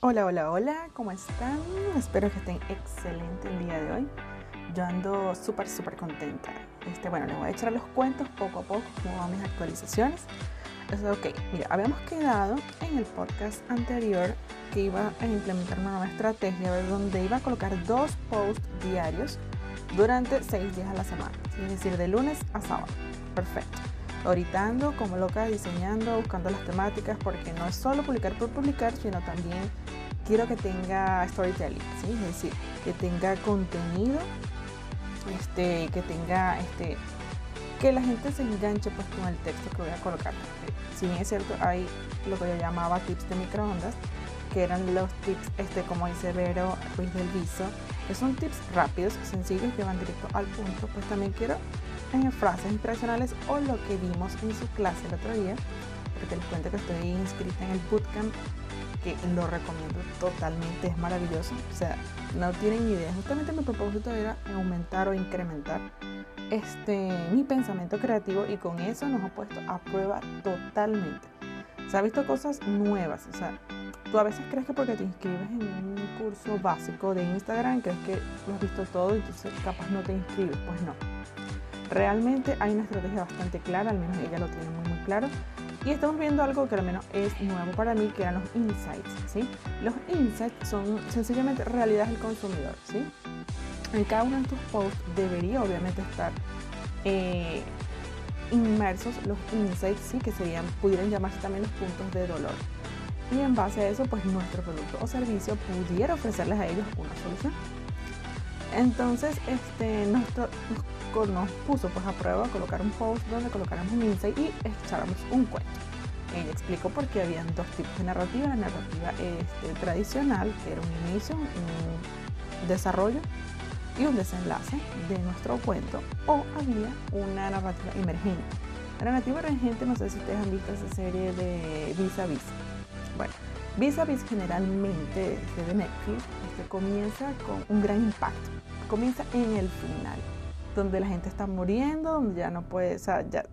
Hola, hola, hola, ¿cómo están? Espero que estén excelente el día de hoy. Yo ando súper, súper contenta. Este, bueno, les voy a echar los cuentos poco a poco, cómo van mis actualizaciones. Es ok, mira, habíamos quedado en el podcast anterior que iba a implementar una nueva estrategia donde iba a colocar dos posts diarios durante seis días a la semana, es decir, de lunes a sábado. Perfecto. Ahorita ando como loca diseñando, buscando las temáticas, porque no es solo publicar por publicar, sino también quiero que tenga storytelling, es decir, que tenga contenido, este, que tenga, este, que la gente se enganche pues con el texto que voy a colocar. Si bien es cierto, hay lo que yo llamaba tips de microondas, que eran los tips, este, como dice Vero Ruiz del Viso, que son tips rápidos, sencillos, que van directo al punto, pues también quiero en frases inspiracionales o lo que vimos en su clase el otro día, porque les cuento que estoy inscrita en el bootcamp, que lo recomiendo totalmente, es maravilloso. O sea, no tienen idea. Justamente mi propósito era aumentar o incrementar este, mi pensamiento creativo y con eso nos ha puesto a prueba totalmente. Se ha visto cosas nuevas, o sea, tú a veces crees que porque te inscribes en un curso básico de Instagram, crees que lo has visto todo y entonces capaz no te inscribes, pues no Realmente hay una estrategia bastante clara, al menos ella lo tiene muy, muy claro. Y estamos viendo algo que al menos es nuevo para mí, que eran los insights. ¿sí? Los insights son sencillamente realidades del consumidor. ¿sí? En cada uno de tus posts debería obviamente estar eh, inmersos los insights, ¿sí? que serían, pudieran llamarse también los puntos de dolor. Y en base a eso, pues nuestro producto o servicio pudiera ofrecerles a ellos una solución. Entonces, este, nos, puso pues a prueba colocar un post donde colocáramos un insight y echáramos un cuento. Ella explicó por qué habían dos tipos de narrativa, la narrativa este, tradicional, que era un inicio, un desarrollo y un desenlace de nuestro cuento, o había una narrativa emergente. La narrativa emergente, no sé si ustedes han visto esa serie de Vis a Vis. Bueno, Vis a Vis generalmente de Netflix este, comienza con un gran impacto comienza en el final, donde la gente está muriendo, donde ya no puede, o sea, ya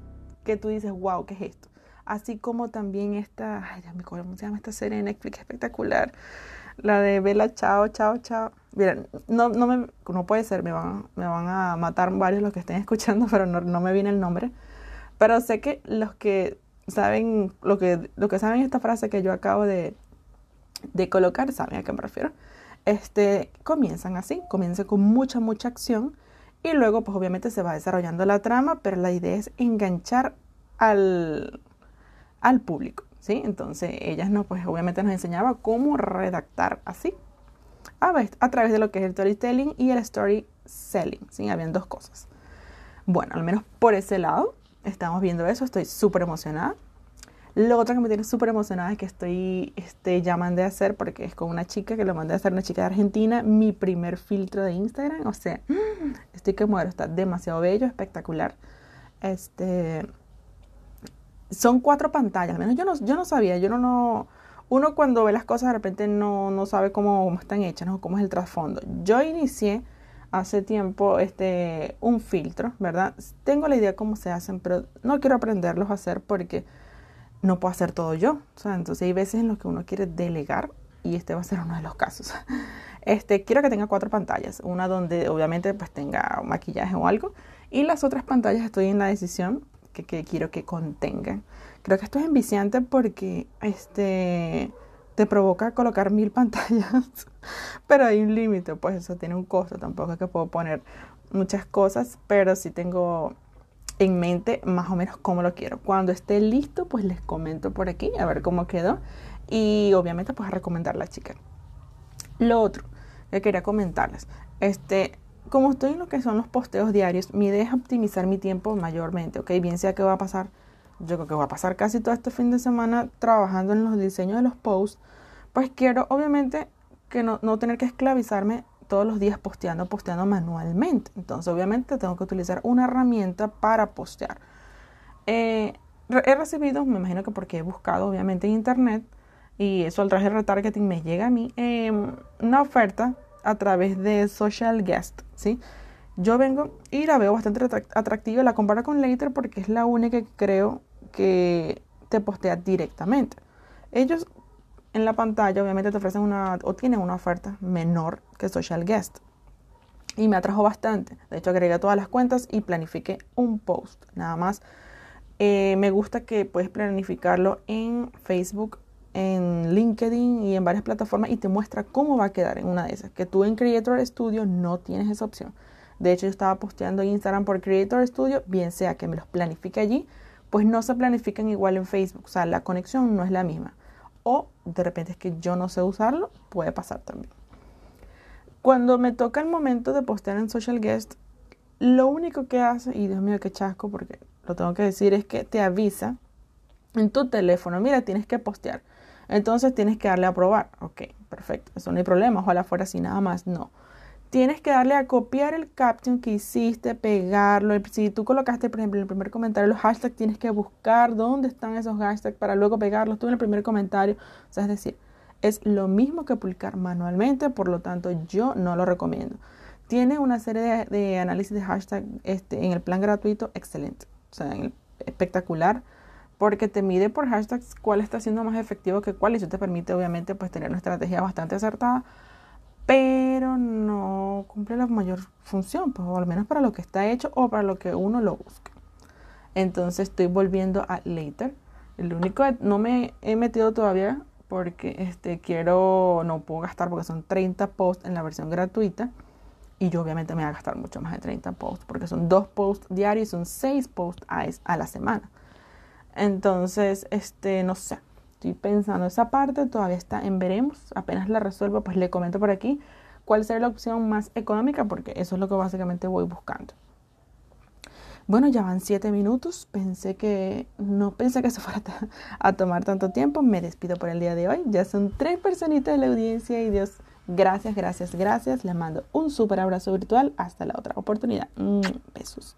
que tú dices, wow, ¿qué es esto? Así como también esta, ay, ya me acuerdo cómo se llama esta serie Netflix espectacular, la de Bella Chao, Chao, Chao. Miren, no, no, me, no puede ser, me van, me van a matar varios los que estén escuchando, pero no, no me viene el nombre. Pero sé que los que saben, lo que, lo que saben esta frase que yo acabo de, de colocar, saben a qué me refiero este, comienzan así, comienzan con mucha, mucha acción y luego pues obviamente se va desarrollando la trama, pero la idea es enganchar al, al público, ¿sí? Entonces ellas no, pues obviamente nos enseñaba cómo redactar así, a, a través de lo que es el storytelling y el story selling, ¿sí? Habían dos cosas. Bueno, al menos por ese lado estamos viendo eso, estoy súper emocionada. Lo otro que me tiene súper emocionada es que estoy, este, ya mandé a hacer, porque es con una chica que lo mandé a hacer, una chica de Argentina, mi primer filtro de Instagram. O sea, estoy que muero, está demasiado bello, espectacular. Este, son cuatro pantallas, al menos yo no, yo no sabía, yo no, no, uno cuando ve las cosas de repente no, no sabe cómo, están hechas, ¿no? cómo es el trasfondo. Yo inicié hace tiempo este, un filtro, ¿verdad? Tengo la idea cómo se hacen, pero no quiero aprenderlos a hacer porque no puedo hacer todo yo. O sea, entonces hay veces en los que uno quiere delegar y este va a ser uno de los casos. Este, quiero que tenga cuatro pantallas, una donde obviamente pues tenga maquillaje o algo y las otras pantallas estoy en la decisión que, quiero que contengan. Creo que esto es enviciante porque este te provoca colocar mil pantallas, pero hay un límite, pues eso tiene un costo, tampoco es que puedo poner muchas cosas, pero sí tengo en mente más o menos cómo lo quiero. Cuando esté listo, pues les comento por aquí a ver cómo quedó y obviamente pues a recomendar la chica. Lo otro que quería comentarles, este, como estoy en lo que son los posteos diarios, mi idea es optimizar mi tiempo mayormente, ¿ok? Bien sea que va a pasar, yo creo que va a pasar casi todo este fin de semana trabajando en los diseños de los posts, pues quiero obviamente que no, no tener que esclavizarme todos los días posteando, posteando manualmente. Entonces, obviamente, tengo que utilizar una herramienta para postear. Eh, he recibido, me imagino que porque he buscado, obviamente, en internet, y eso al traje de retargeting me llega a mí, em, una oferta a través de Social Guest, ¿sí? Yo vengo y la veo bastante atractiva, la comparo con Later porque es la única que creo que te postea directamente. Ellos en la pantalla, obviamente te ofrecen una o tienen una oferta menor Social Guest. Y me atrajo bastante. De hecho, agregué todas las cuentas y planifiqué un post. Nada más. Eh, me gusta que puedes planificarlo en Facebook, en LinkedIn y en varias plataformas y te muestra cómo va a quedar en una de esas. Que tú en Creator Studio no tienes esa opción. De hecho, yo estaba posteando en Instagram por Creator Studio, bien sea que me los planifique allí, pues no se planifican igual en Facebook. O sea, la conexión no es la misma. O de repente es que yo no sé usarlo, puede pasar también. Cuando me toca el momento de postear en Social Guest, lo único que hace, y Dios mío, qué chasco, porque lo tengo que decir, es que te avisa en tu teléfono, mira, tienes que postear. Entonces tienes que darle a probar. Ok, perfecto, eso no hay problema, ojalá fuera así nada más. No. Tienes que darle a copiar el caption que hiciste, pegarlo. Si tú colocaste, por ejemplo, en el primer comentario los hashtags, tienes que buscar dónde están esos hashtags para luego pegarlos tú en el primer comentario. O sea, es decir, es lo mismo que publicar manualmente, por lo tanto yo no lo recomiendo. Tiene una serie de, análisis de hashtag este, en el plan gratuito excelente, o sea, espectacular, porque te mide por hashtags cuál está siendo más efectivo que cuál y eso te permite obviamente pues tener una estrategia bastante acertada, pero no cumple la mayor función, pues, o al menos para lo que está hecho o para lo que uno lo busca. Entonces estoy volviendo a Later. El único, no me he metido todavía porque este, quiero, no puedo gastar porque son 30 posts en la versión gratuita y yo obviamente me voy a gastar mucho más de 30 posts porque son dos posts diarios y son 6 posts a, a la semana. Entonces, este, no sé, estoy pensando esa parte, todavía está en veremos, apenas la resuelvo, pues le comento por aquí cuál será la opción más económica porque eso es lo que básicamente voy buscando. Bueno, ya van siete minutos. Pensé que no pensé que se fuera a tomar tanto tiempo. Me despido por el día de hoy. Ya son tres personitas de la audiencia y Dios, gracias, gracias, gracias. Les mando un súper abrazo virtual. Hasta la otra oportunidad. Besos.